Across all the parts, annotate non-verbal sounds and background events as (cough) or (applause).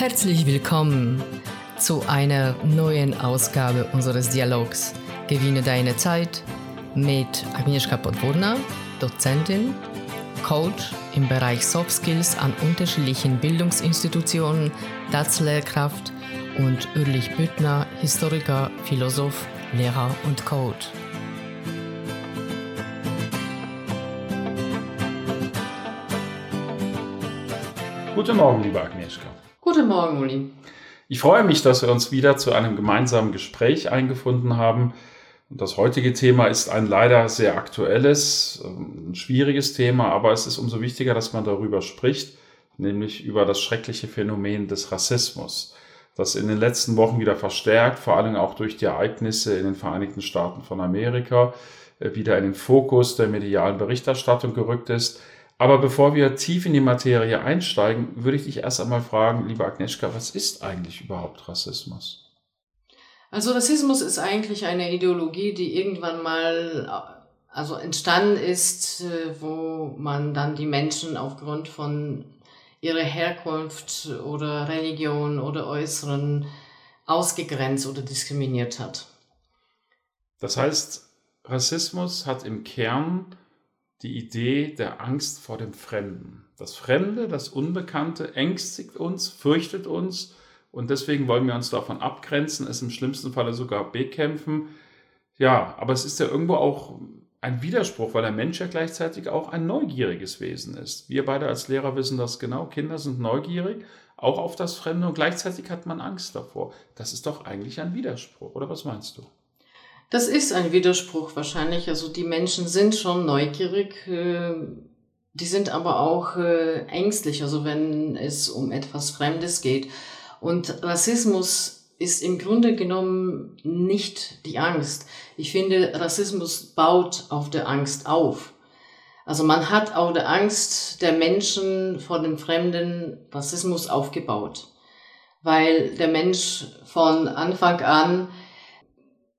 Herzlich willkommen zu einer neuen Ausgabe unseres Dialogs Gewinne deine Zeit mit Agnieszka Podwurna, Dozentin, Coach im Bereich Soft Skills an unterschiedlichen Bildungsinstitutionen, DATS-Lehrkraft und Ulrich Büttner, Historiker, Philosoph, Lehrer und Coach. Guten Morgen, liebe Agnieszka. Guten Morgen, Uli. Ich freue mich, dass wir uns wieder zu einem gemeinsamen Gespräch eingefunden haben. Und das heutige Thema ist ein leider sehr aktuelles, ähm, ein schwieriges Thema, aber es ist umso wichtiger, dass man darüber spricht, nämlich über das schreckliche Phänomen des Rassismus, das in den letzten Wochen wieder verstärkt, vor allem auch durch die Ereignisse in den Vereinigten Staaten von Amerika, äh, wieder in den Fokus der medialen Berichterstattung gerückt ist. Aber bevor wir tief in die Materie einsteigen, würde ich dich erst einmal fragen, liebe Agnieszka, was ist eigentlich überhaupt Rassismus? Also Rassismus ist eigentlich eine Ideologie, die irgendwann mal also entstanden ist, äh, wo man dann die Menschen aufgrund von ihrer Herkunft oder Religion oder Äußeren ausgegrenzt oder diskriminiert hat. Das heißt, Rassismus hat im Kern die Idee der Angst vor dem Fremden. Das Fremde, das Unbekannte ängstigt uns, fürchtet uns und deswegen wollen wir uns davon abgrenzen, es im schlimmsten Falle sogar bekämpfen. Ja, aber es ist ja irgendwo auch ein Widerspruch, weil der Mensch ja gleichzeitig auch ein neugieriges Wesen ist. Wir beide als Lehrer wissen das genau. Kinder sind neugierig, auch auf das Fremde und gleichzeitig hat man Angst davor. Das ist doch eigentlich ein Widerspruch, oder was meinst du? Das ist ein Widerspruch wahrscheinlich. Also die Menschen sind schon neugierig, äh, die sind aber auch äh, ängstlich, also wenn es um etwas Fremdes geht. Und Rassismus ist im Grunde genommen nicht die Angst. Ich finde, Rassismus baut auf der Angst auf. Also man hat auch der Angst der Menschen vor dem Fremden Rassismus aufgebaut, weil der Mensch von Anfang an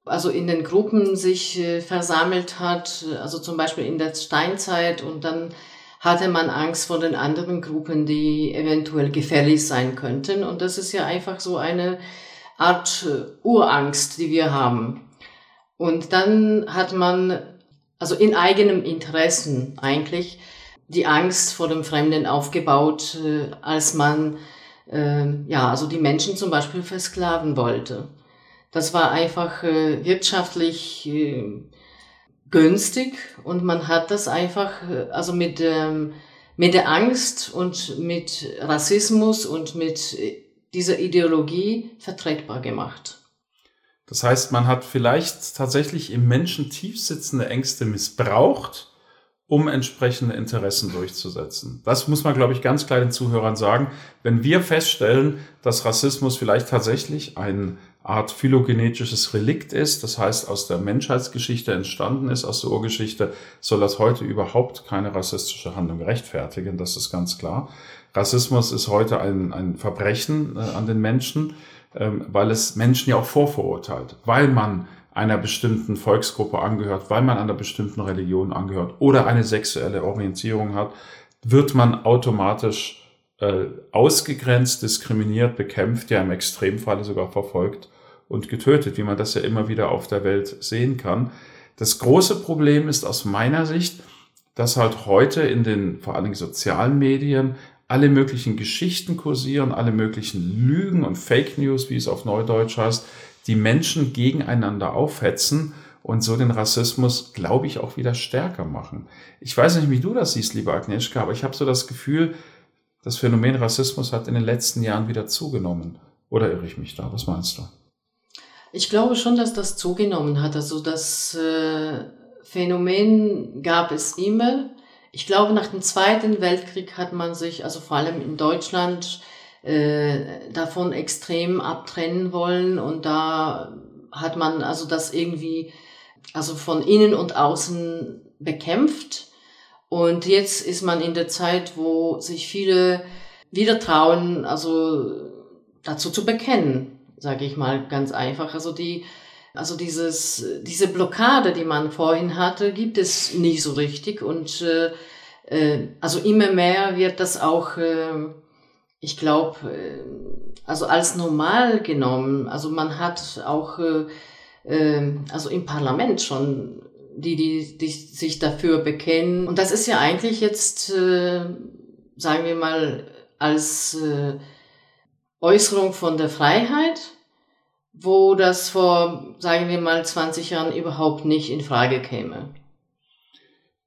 also in den Gruppen sich äh, versammelt hat, also zum Beispiel in der Steinzeit und dann hatte man Angst vor den anderen Gruppen, die eventuell gefährlich sein könnten. Und das ist ja einfach so eine Art äh, Urangst, die wir haben. Und dann hat man, also in eigenem Interessen eigentlich, die Angst vor dem Fremden aufgebaut, äh, als man, äh, ja, also die Menschen zum Beispiel versklaven wollte. Das war einfach äh, wirtschaftlich äh, günstig und man hat das einfach, äh, also mit, ähm, mit der Angst und mit Rassismus und mit äh, dieser Ideologie vertretbar gemacht. Das heißt, man hat vielleicht tatsächlich im Menschen tief sitzende Ängste missbraucht, um entsprechende Interessen durchzusetzen. Das muss man, glaube ich, ganz klar den Zuhörern sagen. Wenn wir feststellen, dass Rassismus vielleicht tatsächlich ein Art phylogenetisches Relikt ist, das heißt aus der Menschheitsgeschichte entstanden ist, aus der Urgeschichte, soll das heute überhaupt keine rassistische Handlung rechtfertigen, das ist ganz klar. Rassismus ist heute ein, ein Verbrechen äh, an den Menschen, ähm, weil es Menschen ja auch vorverurteilt, weil man einer bestimmten Volksgruppe angehört, weil man einer bestimmten Religion angehört oder eine sexuelle Orientierung hat, wird man automatisch äh, ausgegrenzt, diskriminiert, bekämpft, ja im Extremfalle sogar verfolgt und getötet, wie man das ja immer wieder auf der Welt sehen kann. Das große Problem ist aus meiner Sicht, dass halt heute in den vor allen Dingen sozialen Medien alle möglichen Geschichten kursieren, alle möglichen Lügen und Fake News, wie es auf Neudeutsch heißt, die Menschen gegeneinander aufhetzen und so den Rassismus, glaube ich, auch wieder stärker machen. Ich weiß nicht, wie du das siehst, lieber Agnieszka, aber ich habe so das Gefühl, das Phänomen Rassismus hat in den letzten Jahren wieder zugenommen. Oder irre ich mich da? Was meinst du? Ich glaube schon, dass das zugenommen hat. Also das äh, Phänomen gab es immer. Ich glaube, nach dem Zweiten Weltkrieg hat man sich, also vor allem in Deutschland, äh, davon extrem abtrennen wollen. Und da hat man also das irgendwie, also von innen und außen bekämpft. Und jetzt ist man in der Zeit, wo sich viele wieder trauen, also dazu zu bekennen, sage ich mal ganz einfach. Also die, also dieses, diese Blockade, die man vorhin hatte, gibt es nicht so richtig und äh, äh, also immer mehr wird das auch äh, ich glaube, also als normal genommen, also man hat auch, also im Parlament schon die, die, die sich dafür bekennen. Und das ist ja eigentlich jetzt, sagen wir mal, als Äußerung von der Freiheit, wo das vor, sagen wir mal, 20 Jahren überhaupt nicht in Frage käme.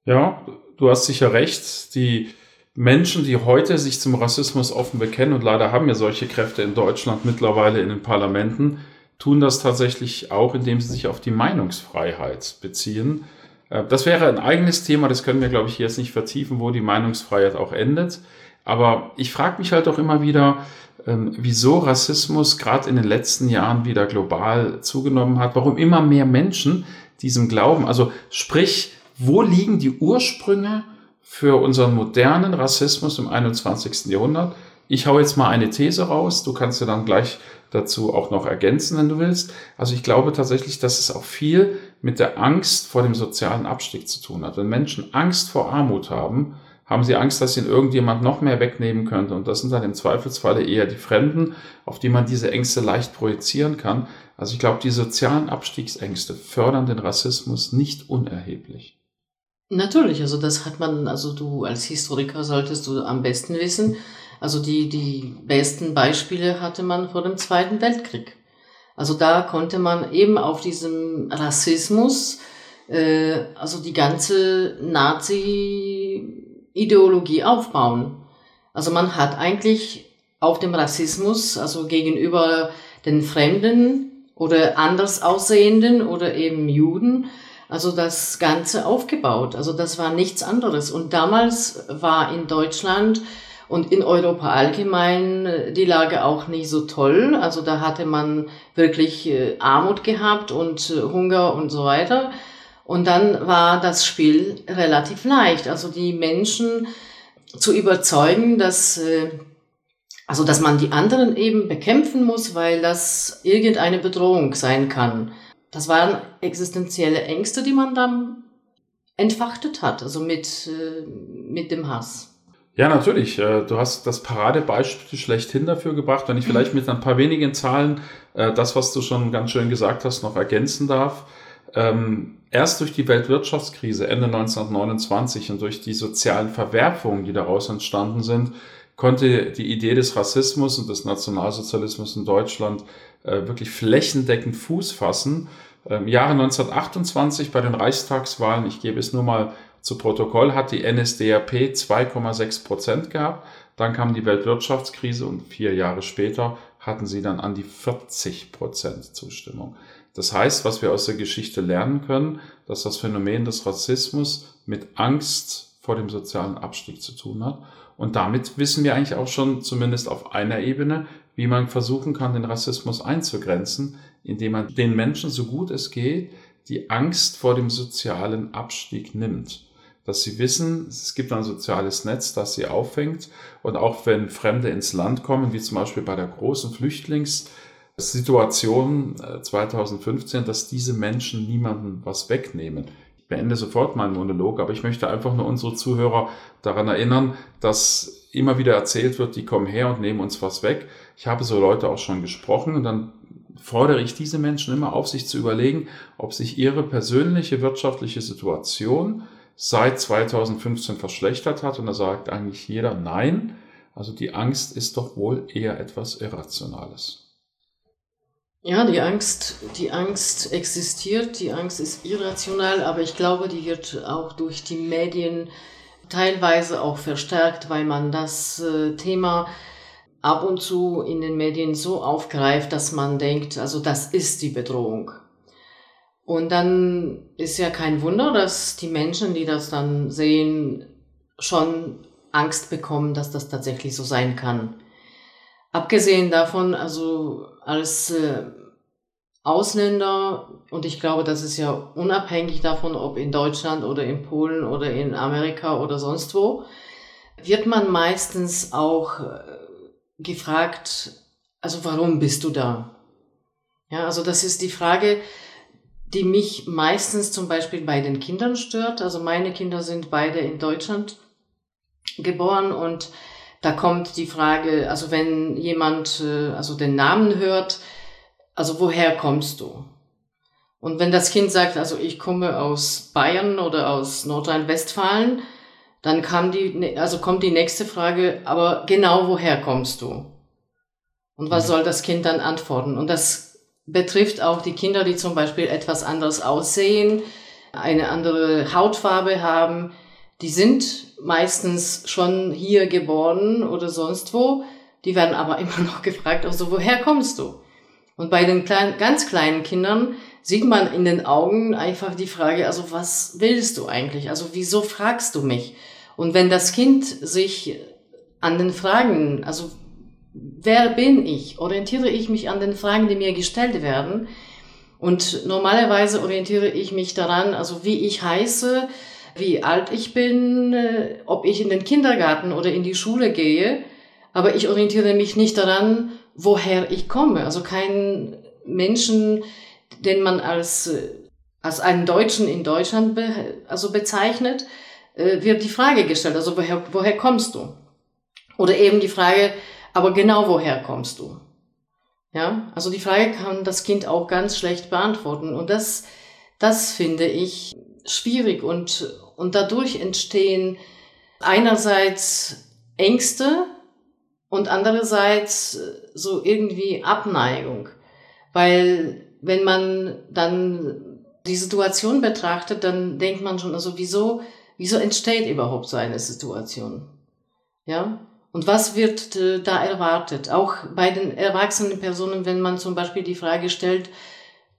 Ja, du hast sicher recht. Die Menschen, die heute sich zum Rassismus offen bekennen, und leider haben wir solche Kräfte in Deutschland mittlerweile in den Parlamenten, tun das tatsächlich auch, indem sie sich auf die Meinungsfreiheit beziehen. Äh, das wäre ein eigenes Thema, das können wir, glaube ich, jetzt nicht vertiefen, wo die Meinungsfreiheit auch endet. Aber ich frage mich halt auch immer wieder, ähm, wieso Rassismus gerade in den letzten Jahren wieder global zugenommen hat, warum immer mehr Menschen diesem glauben. Also sprich, wo liegen die Ursprünge für unseren modernen Rassismus im 21. Jahrhundert? Ich hau jetzt mal eine These raus, du kannst ja dann gleich dazu auch noch ergänzen, wenn du willst. Also ich glaube tatsächlich, dass es auch viel mit der Angst vor dem sozialen Abstieg zu tun hat. Wenn Menschen Angst vor Armut haben, haben sie Angst, dass ihnen irgendjemand noch mehr wegnehmen könnte. Und das sind dann im Zweifelsfalle eher die Fremden, auf die man diese Ängste leicht projizieren kann. Also ich glaube, die sozialen Abstiegsängste fördern den Rassismus nicht unerheblich. Natürlich, also das hat man, also du als Historiker solltest du am besten wissen. Also die, die besten Beispiele hatte man vor dem Zweiten Weltkrieg. Also da konnte man eben auf diesem Rassismus, äh, also die ganze Nazi Ideologie aufbauen. Also man hat eigentlich auf dem Rassismus, also gegenüber den Fremden oder anders aussehenden oder eben Juden, also das Ganze aufgebaut. Also das war nichts anderes. Und damals war in Deutschland und in Europa allgemein äh, die Lage auch nicht so toll. Also da hatte man wirklich äh, Armut gehabt und äh, Hunger und so weiter. Und dann war das Spiel relativ leicht. Also die Menschen zu überzeugen, dass, äh, also dass man die anderen eben bekämpfen muss, weil das irgendeine Bedrohung sein kann. Das waren existenzielle Ängste, die man dann entfachtet hat, also mit, äh, mit dem Hass. Ja, natürlich. Äh, du hast das Paradebeispiel schlechthin dafür gebracht. Wenn ich vielleicht (laughs) mit ein paar wenigen Zahlen das, was du schon ganz schön gesagt hast, noch ergänzen darf. Ähm, erst durch die Weltwirtschaftskrise Ende 1929 und durch die sozialen Verwerfungen, die daraus entstanden sind, konnte die Idee des Rassismus und des Nationalsozialismus in Deutschland äh, wirklich flächendeckend Fuß fassen. Im ähm, Jahre 1928 bei den Reichstagswahlen, ich gebe es nur mal zu Protokoll, hat die NSDAP 2,6 Prozent gehabt. Dann kam die Weltwirtschaftskrise und vier Jahre später hatten sie dann an die 40 Prozent Zustimmung. Das heißt, was wir aus der Geschichte lernen können, dass das Phänomen des Rassismus mit Angst vor dem sozialen Abstieg zu tun hat. Und damit wissen wir eigentlich auch schon zumindest auf einer Ebene, wie man versuchen kann, den Rassismus einzugrenzen, indem man den Menschen so gut es geht die Angst vor dem sozialen Abstieg nimmt. Dass sie wissen, es gibt ein soziales Netz, das sie auffängt. Und auch wenn Fremde ins Land kommen, wie zum Beispiel bei der großen Flüchtlings- Situation 2015, äh, dass diese Menschen niemanden was wegnehmen. Ich beende sofort meinen Monolog, aber ich möchte einfach nur unsere Zuhörer daran erinnern, dass immer wieder erzählt wird, die kommen her und nehmen uns was weg. Ich habe so Leute auch schon gesprochen und dann fordere ich diese Menschen immer auf, sich zu überlegen, ob sich ihre persönliche wirtschaftliche Situation seit 2015 verschlechtert hat. Und da sagt eigentlich jeder Nein. Also die Angst ist doch wohl eher etwas Irrationales. Ja, die Angst, die Angst existiert, die Angst ist irrational, aber ich glaube, die wird auch durch die Medien teilweise auch verstärkt, weil man das äh, Thema ab und zu in den Medien so aufgreift, dass man denkt, also das ist die Bedrohung. Und dann ist ja kein Wunder, dass die Menschen, die das dann sehen, schon Angst bekommen, dass das tatsächlich so sein kann. Abgesehen davon, also als äh, Ausländer, und ich glaube, das ist ja unabhängig davon, ob in Deutschland oder in Polen oder in Amerika oder sonst wo, wird man meistens auch äh, gefragt, also warum bist du da? Ja, also das ist die Frage, die mich meistens zum Beispiel bei den Kindern stört. Also meine Kinder sind beide in Deutschland geboren und da kommt die Frage, also wenn jemand äh, also den Namen hört, also woher kommst du? Und wenn das Kind sagt, also ich komme aus Bayern oder aus Nordrhein-Westfalen, dann kam die, ne, also kommt die nächste Frage, aber genau woher kommst du? Und was mhm. soll das Kind dann antworten? Und das betrifft auch die Kinder, die zum Beispiel etwas anders aussehen, eine andere Hautfarbe haben. Die sind meistens schon hier geboren oder sonst wo. Die werden aber (laughs) immer noch gefragt, also woher kommst du? Und bei den kleinen, ganz kleinen Kindern sieht man in den Augen einfach die Frage, also was willst du eigentlich? Also wieso fragst du mich? Und wenn das Kind sich an den Fragen, also wer bin ich, orientiere ich mich an den Fragen, die mir gestellt werden. Und normalerweise orientiere ich mich daran, also wie ich heiße, wie alt ich bin, äh, ob ich in den Kindergarten oder in die Schule gehe. Aber ich orientiere mich nicht daran, woher ich komme. Also kein Menschen, den man als, als einen Deutschen in Deutschland be, also bezeichnet, äh, wird die Frage gestellt, also woher, woher kommst du? Oder eben die Frage, aber genau woher kommst du? Ja, also die Frage kann das Kind auch ganz schlecht beantworten und das, das finde ich schwierig und, und dadurch entstehen einerseits Ängste und andererseits so irgendwie Abneigung, weil wenn man dann die Situation betrachtet, dann denkt man schon, also wieso, wieso entsteht überhaupt so eine Situation? Ja, und was wird äh, da erwartet? Auch bei den erwachsenen Personen, wenn man zum Beispiel die Frage stellt,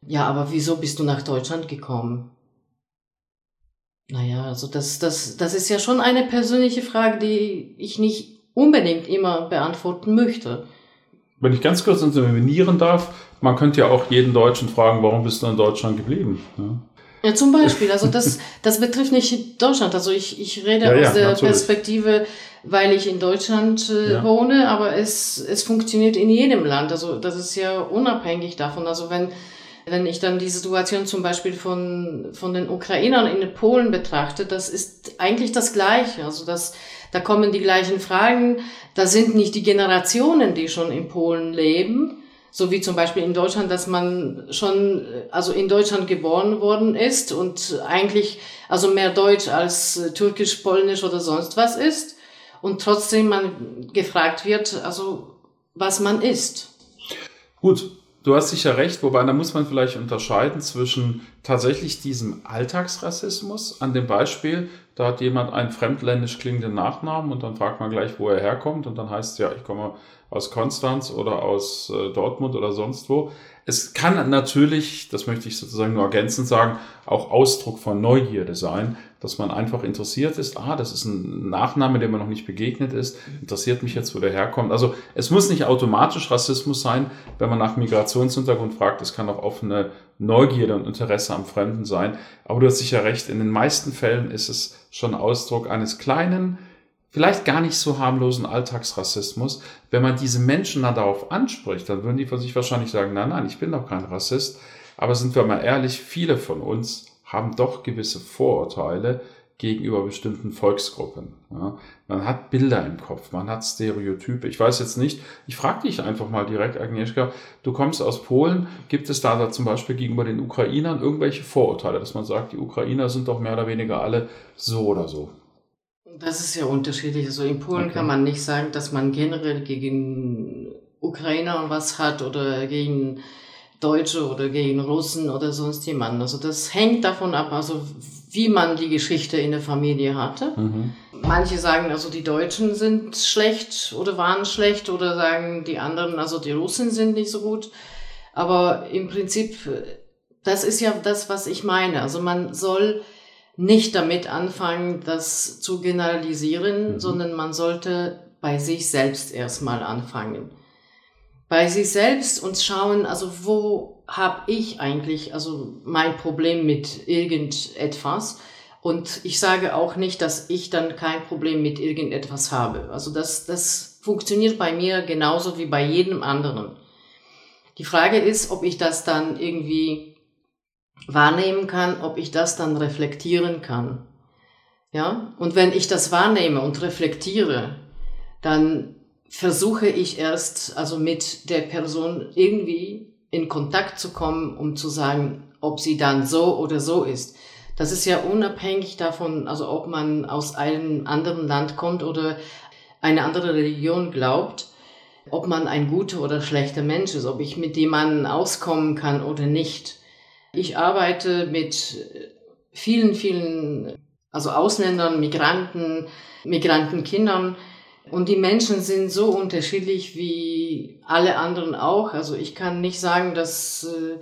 ja, aber wieso bist du nach Deutschland gekommen? Naja, also das, das, das ist ja schon eine persönliche Frage, die ich nicht unbedingt immer beantworten möchte. Wenn ich ganz kurz intervenieren darf, man könnte ja auch jeden Deutschen fragen, warum bist du in Deutschland geblieben? Ja, ja zum Beispiel. Also das, (laughs) das betrifft nicht Deutschland. Also ich, ich rede ja, aus ja, der natürlich. Perspektive weil ich in Deutschland äh, ja. wohne, aber es, es funktioniert in jedem Land. Also das ist ja unabhängig davon. Also wenn, wenn ich dann die Situation zum Beispiel von, von den Ukrainern in Polen betrachte, das ist eigentlich das Gleiche. Also das, da kommen die gleichen Fragen. Da sind nicht die Generationen, die schon in Polen leben, so wie zum Beispiel in Deutschland, dass man schon, also in Deutschland geboren worden ist und eigentlich also mehr Deutsch als Türkisch, Polnisch oder sonst was ist und trotzdem man gefragt wird, also was man ist. Gut, du hast sicher recht, wobei da muss man vielleicht unterscheiden zwischen tatsächlich diesem Alltagsrassismus an dem Beispiel, da hat jemand einen fremdländisch klingenden Nachnamen und dann fragt man gleich, wo er herkommt und dann heißt es ja, ich komme aus Konstanz oder aus äh, Dortmund oder sonst wo. Es kann natürlich, das möchte ich sozusagen nur ergänzend sagen, auch Ausdruck von Neugierde sein, dass man einfach interessiert ist. Ah, das ist ein Nachname, dem man noch nicht begegnet ist. Interessiert mich jetzt, wo der herkommt. Also es muss nicht automatisch Rassismus sein, wenn man nach Migrationshintergrund fragt. Es kann auch offene Neugierde und Interesse am Fremden sein. Aber du hast sicher recht, in den meisten Fällen ist es schon Ausdruck eines kleinen, vielleicht gar nicht so harmlosen Alltagsrassismus. Wenn man diese Menschen dann darauf anspricht, dann würden die von sich wahrscheinlich sagen, nein, nein, ich bin doch kein Rassist. Aber sind wir mal ehrlich, viele von uns haben doch gewisse Vorurteile gegenüber bestimmten Volksgruppen. Ja, man hat Bilder im Kopf, man hat Stereotype. Ich weiß jetzt nicht, ich frage dich einfach mal direkt, Agnieszka, du kommst aus Polen, gibt es da, da zum Beispiel gegenüber den Ukrainern irgendwelche Vorurteile, dass man sagt, die Ukrainer sind doch mehr oder weniger alle so oder so? Das ist ja unterschiedlich. Also in Polen okay. kann man nicht sagen, dass man generell gegen Ukrainer was hat oder gegen Deutsche oder gegen Russen oder sonst jemanden. Also das hängt davon ab, also wie man die Geschichte in der Familie hatte. Mhm. Manche sagen, also die Deutschen sind schlecht oder waren schlecht oder sagen die anderen, also die Russen sind nicht so gut. Aber im Prinzip, das ist ja das, was ich meine. Also man soll nicht damit anfangen, das zu generalisieren, mhm. sondern man sollte bei sich selbst erstmal anfangen. Bei sich selbst und schauen, also wo habe ich eigentlich also mein Problem mit irgendetwas? Und ich sage auch nicht, dass ich dann kein Problem mit irgendetwas habe. Also das, das funktioniert bei mir genauso wie bei jedem anderen. Die Frage ist, ob ich das dann irgendwie wahrnehmen kann, ob ich das dann reflektieren kann. Ja? Und wenn ich das wahrnehme und reflektiere, dann versuche ich erst, also mit der Person irgendwie in Kontakt zu kommen, um zu sagen, ob sie dann so oder so ist. Das ist ja unabhängig davon, also ob man aus einem anderen Land kommt oder eine andere Religion glaubt, ob man ein guter oder schlechter Mensch ist, ob ich mit jemandem auskommen kann oder nicht. Ich arbeite mit vielen, vielen, also Ausländern, Migranten, Migrantenkindern, und die Menschen sind so unterschiedlich wie alle anderen auch. Also ich kann nicht sagen, dass, äh,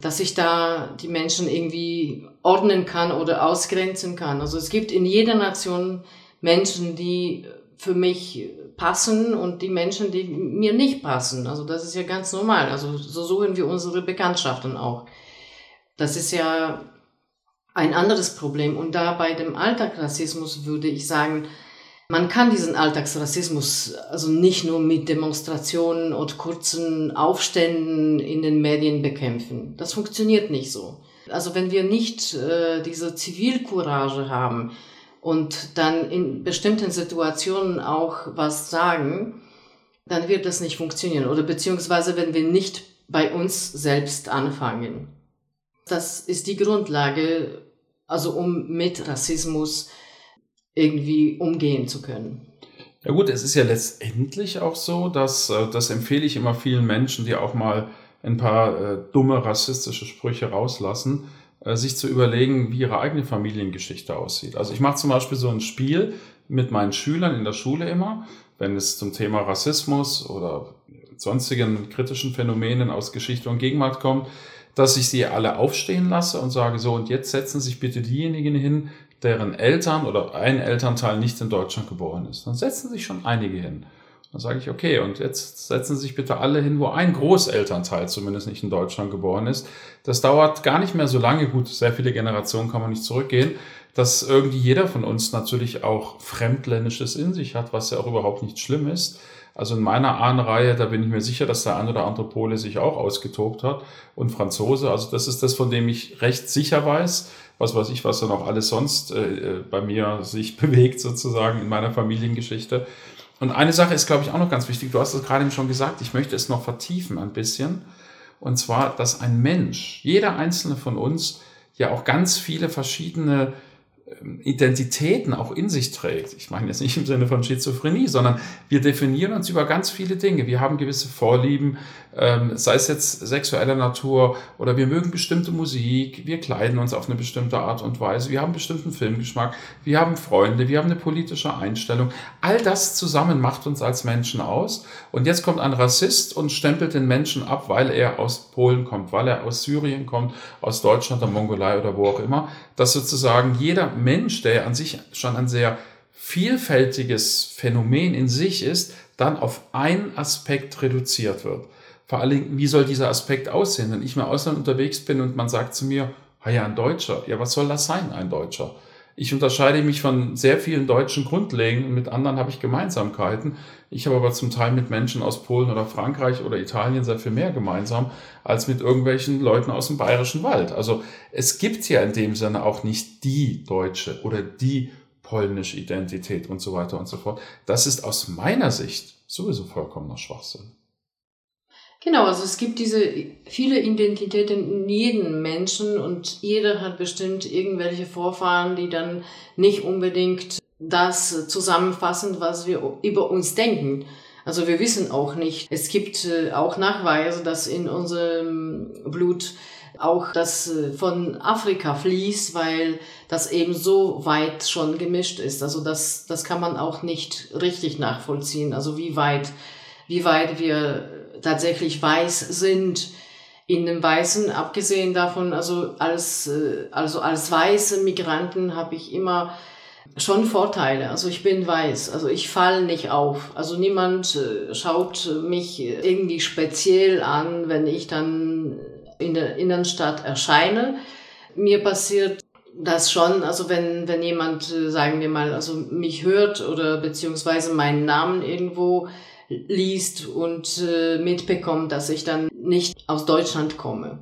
dass ich da die Menschen irgendwie ordnen kann oder ausgrenzen kann. Also es gibt in jeder Nation Menschen, die für mich passen und die Menschen, die mir nicht passen. Also das ist ja ganz normal. Also so suchen wir unsere Bekanntschaften auch. Das ist ja ein anderes Problem. Und da bei dem Alltagsrassismus würde ich sagen, man kann diesen Alltagsrassismus also nicht nur mit Demonstrationen und kurzen Aufständen in den Medien bekämpfen. Das funktioniert nicht so. Also wenn wir nicht äh, diese Zivilcourage haben und dann in bestimmten Situationen auch was sagen, dann wird das nicht funktionieren. Oder beziehungsweise wenn wir nicht bei uns selbst anfangen. Das ist die Grundlage, also um mit Rassismus irgendwie umgehen zu können. Ja gut, es ist ja letztendlich auch so, dass, äh, das empfehle ich immer vielen Menschen, die auch mal ein paar äh, dumme rassistische Sprüche rauslassen, äh, sich zu überlegen, wie ihre eigene Familiengeschichte aussieht. Also ich mache zum Beispiel so ein Spiel mit meinen Schülern in der Schule immer, wenn es zum Thema Rassismus oder sonstigen kritischen Phänomenen aus Geschichte und Gegenwart kommt, dass ich sie alle aufstehen lasse und sage so, und jetzt setzen sich bitte diejenigen hin, deren Eltern oder ein Elternteil nicht in Deutschland geboren ist. Dann setzen sich schon einige hin. Dann sage ich, okay, und jetzt setzen sich bitte alle hin, wo ein Großelternteil zumindest nicht in Deutschland geboren ist. Das dauert gar nicht mehr so lange, gut, sehr viele Generationen kann man nicht zurückgehen, dass irgendwie jeder von uns natürlich auch Fremdländisches in sich hat, was ja auch überhaupt nicht schlimm ist. Also in meiner Ahnenreihe, da bin ich mir sicher, dass der ein oder andere Pole sich auch ausgetobt hat und Franzose. Also das ist das, von dem ich recht sicher weiß was weiß ich, was dann auch alles sonst äh, äh, bei mir sich (laughs) bewegt, sozusagen in meiner Familiengeschichte. Und eine Sache ist, glaube ich, auch noch ganz wichtig. Du hast es gerade eben schon gesagt, ich möchte es noch vertiefen ein bisschen. Und zwar, dass ein Mensch, jeder einzelne von uns, ja auch ganz viele verschiedene Identitäten auch in sich trägt. Ich meine jetzt nicht im Sinne von Schizophrenie, sondern wir definieren uns über ganz viele Dinge. Wir haben gewisse Vorlieben, ähm, sei es jetzt sexueller Natur oder wir mögen bestimmte Musik, wir kleiden uns auf eine bestimmte Art und Weise, wir haben bestimmten Filmgeschmack, wir haben Freunde, wir haben eine politische Einstellung. All das zusammen macht uns als Menschen aus. Und jetzt kommt ein Rassist und stempelt den Menschen ab, weil er aus Polen kommt, weil er aus Syrien kommt, aus Deutschland, der Mongolei oder wo auch immer, dass sozusagen jeder Mensch, der an sich schon ein sehr vielfältiges Phänomen in sich ist, dann auf einen Aspekt reduziert wird. Vor allen Dingen, wie soll dieser Aspekt aussehen? Wenn ich mal Ausland unterwegs bin und man sagt zu mir, ah ja, ein Deutscher. Ja, was soll das sein, ein Deutscher? Ich unterscheide mich von sehr vielen Deutschen grundlegend und mit anderen habe ich Gemeinsamkeiten. Ich habe aber zum Teil mit Menschen aus Polen oder Frankreich oder Italien sehr viel mehr gemeinsam als mit irgendwelchen Leuten aus dem bayerischen Wald. Also es gibt ja in dem Sinne auch nicht die deutsche oder die polnische Identität und so weiter und so fort. Das ist aus meiner Sicht sowieso vollkommener Schwachsinn. Genau, also es gibt diese viele Identitäten in jedem Menschen und jeder hat bestimmt irgendwelche Vorfahren, die dann nicht unbedingt das zusammenfassen, was wir über uns denken. Also wir wissen auch nicht. Es gibt äh, auch Nachweise, dass in unserem Blut auch das äh, von Afrika fließt, weil das eben so weit schon gemischt ist. Also das, das kann man auch nicht richtig nachvollziehen. Also wie weit, wie weit wir tatsächlich weiß sind in dem Weißen, abgesehen davon, also als, äh, also als weiße Migranten habe ich immer schon Vorteile. Also ich bin weiß, also ich falle nicht auf. Also niemand äh, schaut mich irgendwie speziell an, wenn ich dann in der Innenstadt erscheine. Mir passiert das schon, also wenn, wenn jemand, äh, sagen wir mal, also mich hört oder beziehungsweise meinen Namen irgendwo liest und äh, mitbekommt, dass ich dann nicht aus Deutschland komme.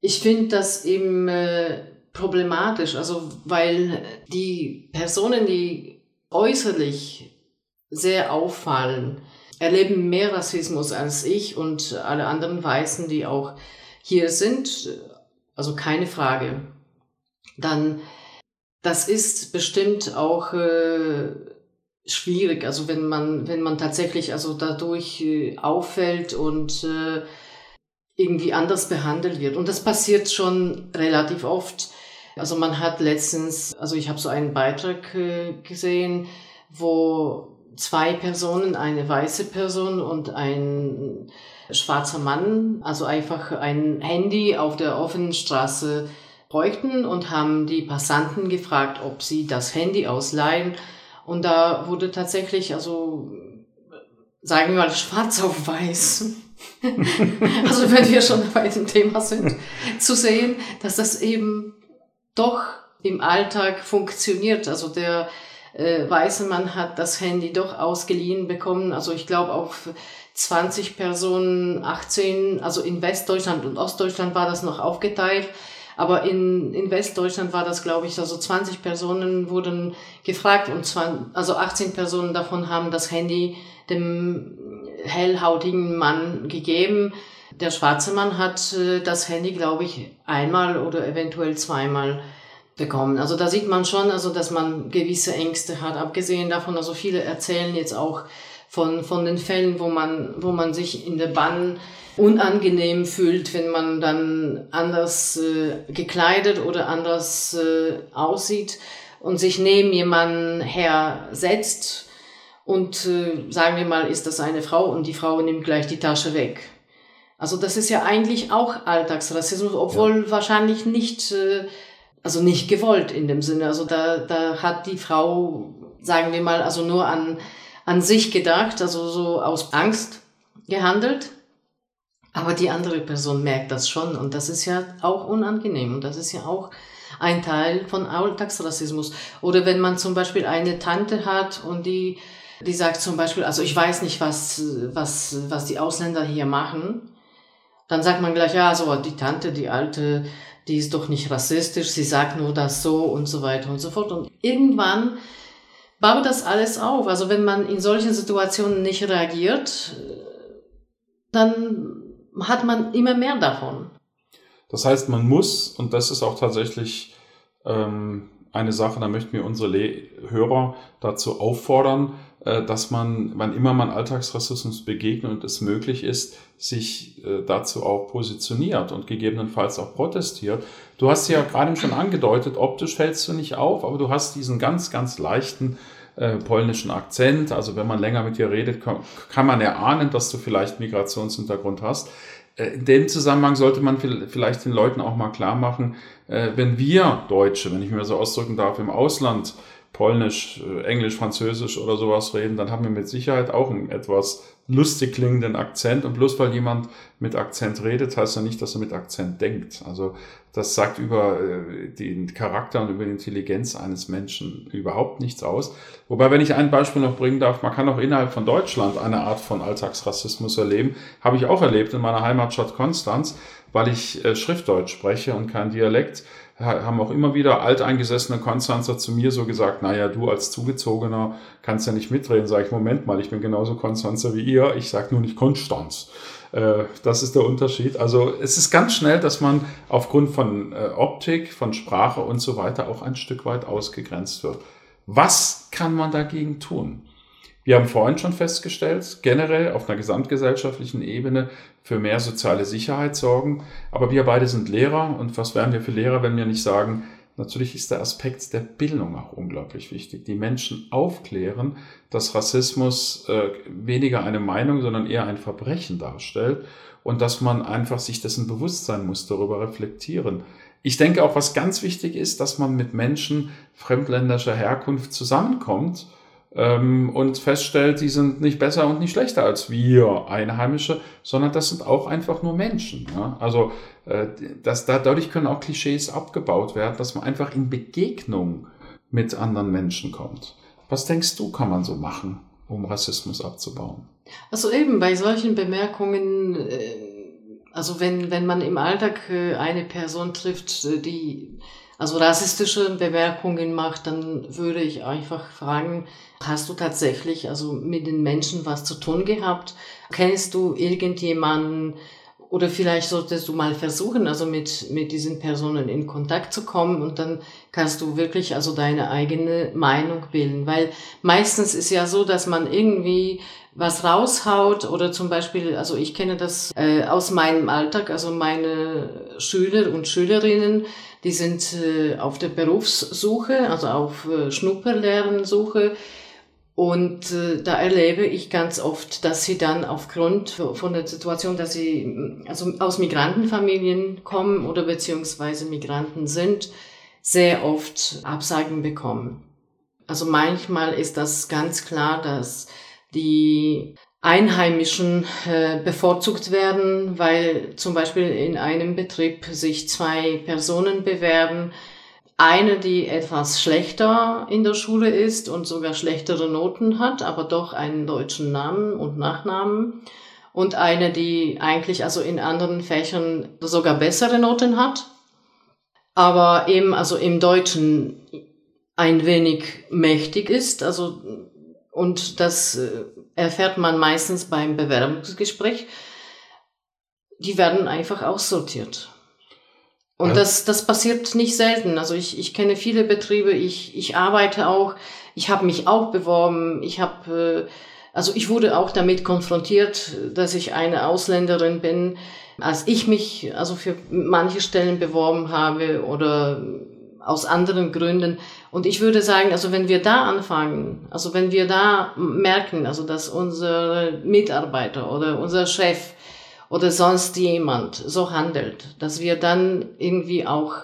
Ich finde das eben äh, problematisch, also weil die Personen, die äußerlich sehr auffallen, erleben mehr Rassismus als ich und alle anderen Weißen, die auch hier sind. Also keine Frage. Dann, das ist bestimmt auch äh, schwierig. Also wenn man, wenn man tatsächlich also dadurch äh, auffällt und äh, irgendwie anders behandelt wird. Und das passiert schon relativ oft. Also man hat letztens, also ich habe so einen Beitrag äh, gesehen, wo zwei Personen, eine weiße Person und ein schwarzer Mann, also einfach ein Handy auf der offenen Straße bräuchten und haben die Passanten gefragt, ob sie das Handy ausleihen. Und da wurde tatsächlich, also sagen wir mal, schwarz auf weiß. (laughs) also wenn wir schon bei dem Thema sind, zu sehen, dass das eben doch im Alltag funktioniert. Also der äh, weiße Mann hat das Handy doch ausgeliehen bekommen. Also ich glaube auf 20 Personen, 18, also in Westdeutschland und Ostdeutschland war das noch aufgeteilt. Aber in, in Westdeutschland war das, glaube ich, also 20 Personen wurden gefragt und zwar, also 18 Personen davon haben das Handy dem hellhautigen Mann gegeben. Der schwarze Mann hat äh, das Handy, glaube ich, einmal oder eventuell zweimal bekommen. Also da sieht man schon, also dass man gewisse Ängste hat. Abgesehen davon, also viele erzählen jetzt auch von, von den Fällen, wo man, wo man sich in der Bahn unangenehm fühlt, wenn man dann anders äh, gekleidet oder anders äh, aussieht und sich neben jemanden hersetzt und äh, sagen wir mal, ist das eine Frau und die Frau nimmt gleich die Tasche weg. Also das ist ja eigentlich auch Alltagsrassismus, obwohl ja. wahrscheinlich nicht, äh, also nicht gewollt in dem Sinne. Also da, da hat die Frau, sagen wir mal, also nur an, an sich gedacht, also so aus Angst gehandelt. Aber die andere Person merkt das schon und das ist ja auch unangenehm und das ist ja auch ein Teil von Alltagsrassismus. Oder wenn man zum Beispiel eine Tante hat und die die sagt zum Beispiel, also ich weiß nicht, was, was, was die Ausländer hier machen. Dann sagt man gleich, ja, so die Tante, die alte, die ist doch nicht rassistisch, sie sagt nur das so und so weiter und so fort. Und irgendwann baut das alles auf. Also wenn man in solchen Situationen nicht reagiert, dann hat man immer mehr davon. Das heißt, man muss, und das ist auch tatsächlich ähm, eine Sache, da möchten wir unsere Le Hörer dazu auffordern, äh, dass man, wann immer man Alltagsrassismus begegnet und es möglich ist, sich äh, dazu auch positioniert und gegebenenfalls auch protestiert. Du hast ja gerade schon angedeutet, optisch fällst du nicht auf, aber du hast diesen ganz, ganz leichten äh, polnischen Akzent. Also wenn man länger mit dir redet, kann, man erahnen, dass du vielleicht Migrationshintergrund hast. Äh, in dem Zusammenhang sollte man vielleicht den Leuten auch mal klar machen, wenn wir Deutsche, wenn ich mir so ausdrücken darf, im Ausland Polnisch, äh, Englisch, Französisch oder sowas reden, dann haben wir mit Sicherheit auch einen etwas lustig klingenden Akzent. Und bloß weil jemand mit Akzent redet, heißt ja nicht, dass er mit Akzent denkt. Also das sagt über äh, den Charakter und über die Intelligenz eines Menschen überhaupt nichts aus. Wobei, wenn ich ein Beispiel noch bringen darf, man kann auch innerhalb von Deutschland eine Art von Alltagsrassismus erleben. Habe ich auch erlebt in meiner Heimatstadt Konstanz, weil ich äh, Schriftdeutsch spreche und kein Dialekt haben auch immer wieder alteingesessene Konstanzer zu mir so gesagt, naja, du als Zugezogener kannst ja nicht mitreden. Sag ich, Moment mal, ich bin genauso Konstanzer wie ihr, ich sag nur nicht Konstanz. Äh, das ist der Unterschied. Also es ist ganz schnell, dass man aufgrund von äh, Optik, von Sprache und so weiter auch ein Stück weit ausgegrenzt wird. Was kann man dagegen tun? Wir haben vorhin schon festgestellt, generell auf einer gesamtgesellschaftlichen Ebene für mehr soziale Sicherheit sorgen. Aber wir beide sind Lehrer und was wären wir für Lehrer, wenn wir nicht sagen, natürlich ist der Aspekt der Bildung auch unglaublich wichtig. Die Menschen aufklären, dass Rassismus äh, weniger eine Meinung, sondern eher ein Verbrechen darstellt und dass man einfach sich dessen bewusst sein muss, darüber reflektieren. Ich denke auch, was ganz wichtig ist, dass man mit Menschen fremdländischer Herkunft zusammenkommt ähm, und feststellt, die sind nicht besser und nicht schlechter als wir Einheimische, sondern das sind auch einfach nur Menschen. Ja? Also äh, das, da, dadurch können auch Klischees abgebaut werden, dass man einfach in Begegnung mit anderen Menschen kommt. Was denkst du, kann man so machen, um Rassismus abzubauen? Also eben bei solchen Bemerkungen, äh, also wenn, wenn man im Alltag äh, eine Person trifft, die also rassistische Bemerkungen macht, dann würde ich einfach fragen, hast du tatsächlich also mit den Menschen was zu tun gehabt? Kennst du irgendjemanden oder vielleicht solltest du mal versuchen, also mit, mit diesen Personen in Kontakt zu kommen und dann kannst du wirklich also deine eigene Meinung bilden, weil meistens ist ja so, dass man irgendwie was raushaut oder zum Beispiel, also ich kenne das äh, aus meinem Alltag, also meine Schüler und Schülerinnen, die sind äh, auf der Berufssuche, also auf äh, Schnupperlehrensuche. Und äh, da erlebe ich ganz oft, dass sie dann aufgrund von der Situation, dass sie also aus Migrantenfamilien kommen oder beziehungsweise Migranten sind, sehr oft Absagen bekommen. Also manchmal ist das ganz klar, dass die Einheimischen äh, bevorzugt werden, weil zum Beispiel in einem Betrieb sich zwei Personen bewerben. Eine, die etwas schlechter in der Schule ist und sogar schlechtere Noten hat, aber doch einen deutschen Namen und Nachnamen. Und eine, die eigentlich also in anderen Fächern sogar bessere Noten hat, aber eben also im Deutschen ein wenig mächtig ist, also und das äh, erfährt man meistens beim Bewerbungsgespräch. Die werden einfach aussortiert. Und ja. das, das passiert nicht selten. Also ich, ich kenne viele Betriebe, ich, ich arbeite auch, ich habe mich auch beworben, ich habe, äh, also ich wurde auch damit konfrontiert, dass ich eine Ausländerin bin, als ich mich also für manche Stellen beworben habe oder aus anderen Gründen. Und ich würde sagen, also wenn wir da anfangen, also wenn wir da merken, also dass unser Mitarbeiter oder unser Chef oder sonst jemand so handelt, dass wir dann irgendwie auch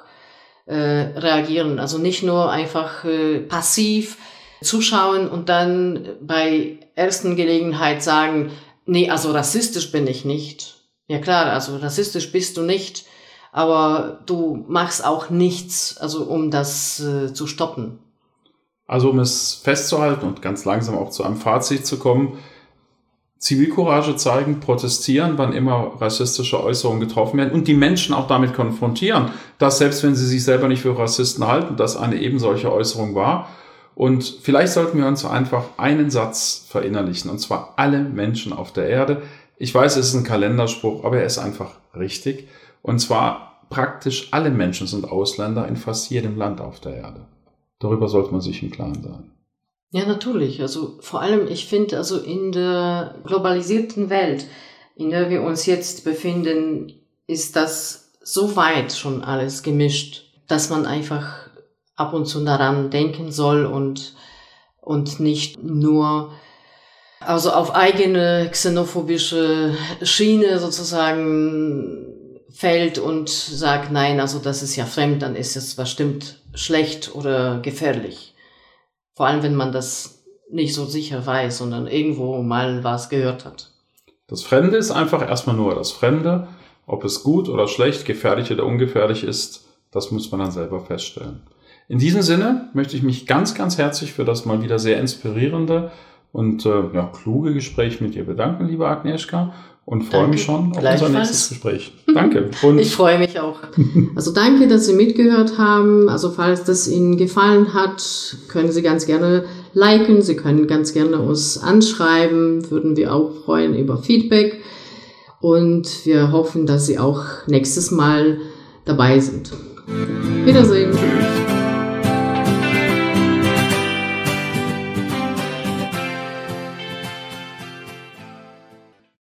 äh, reagieren. Also nicht nur einfach äh, passiv zuschauen und dann bei ersten Gelegenheit sagen, nee, also rassistisch bin ich nicht. Ja klar, also rassistisch bist du nicht aber du machst auch nichts, also um das äh, zu stoppen. Also um es festzuhalten und ganz langsam auch zu einem Fazit zu kommen, Zivilcourage zeigen, protestieren, wann immer rassistische Äußerungen getroffen werden und die Menschen auch damit konfrontieren, dass selbst wenn sie sich selber nicht für Rassisten halten, dass eine eben solche Äußerung war. Und vielleicht sollten wir uns einfach einen Satz verinnerlichen, und zwar alle Menschen auf der Erde. Ich weiß, es ist ein Kalenderspruch, aber er ist einfach richtig. Und zwar praktisch alle Menschen sind Ausländer in fast jedem Land auf der Erde. Darüber sollte man sich im Klaren sein. Ja, natürlich. Also vor allem, ich finde, also in der globalisierten Welt, in der wir uns jetzt befinden, ist das so weit schon alles gemischt, dass man einfach ab und zu daran denken soll und, und nicht nur also auf eigene xenophobische Schiene sozusagen fällt und sagt, nein, also das ist ja fremd, dann ist es bestimmt schlecht oder gefährlich. Vor allem, wenn man das nicht so sicher weiß, sondern irgendwo mal was gehört hat. Das Fremde ist einfach erstmal nur das Fremde. Ob es gut oder schlecht, gefährlich oder ungefährlich ist, das muss man dann selber feststellen. In diesem Sinne möchte ich mich ganz, ganz herzlich für das mal wieder sehr inspirierende und äh, ja, kluge Gespräch mit dir bedanken, liebe Agnieszka und freue mich schon auf unser nächstes Gespräch. Danke. (laughs) Und ich freue mich auch. Also danke, dass Sie mitgehört haben. Also falls das Ihnen gefallen hat, können Sie ganz gerne liken. Sie können ganz gerne uns anschreiben. Würden wir auch freuen über Feedback. Und wir hoffen, dass Sie auch nächstes Mal dabei sind. Wiedersehen. Tschüss.